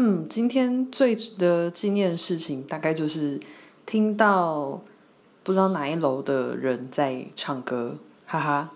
嗯今天最值得纪念的事情大概就是听到不知道哪一楼的人在唱歌哈哈。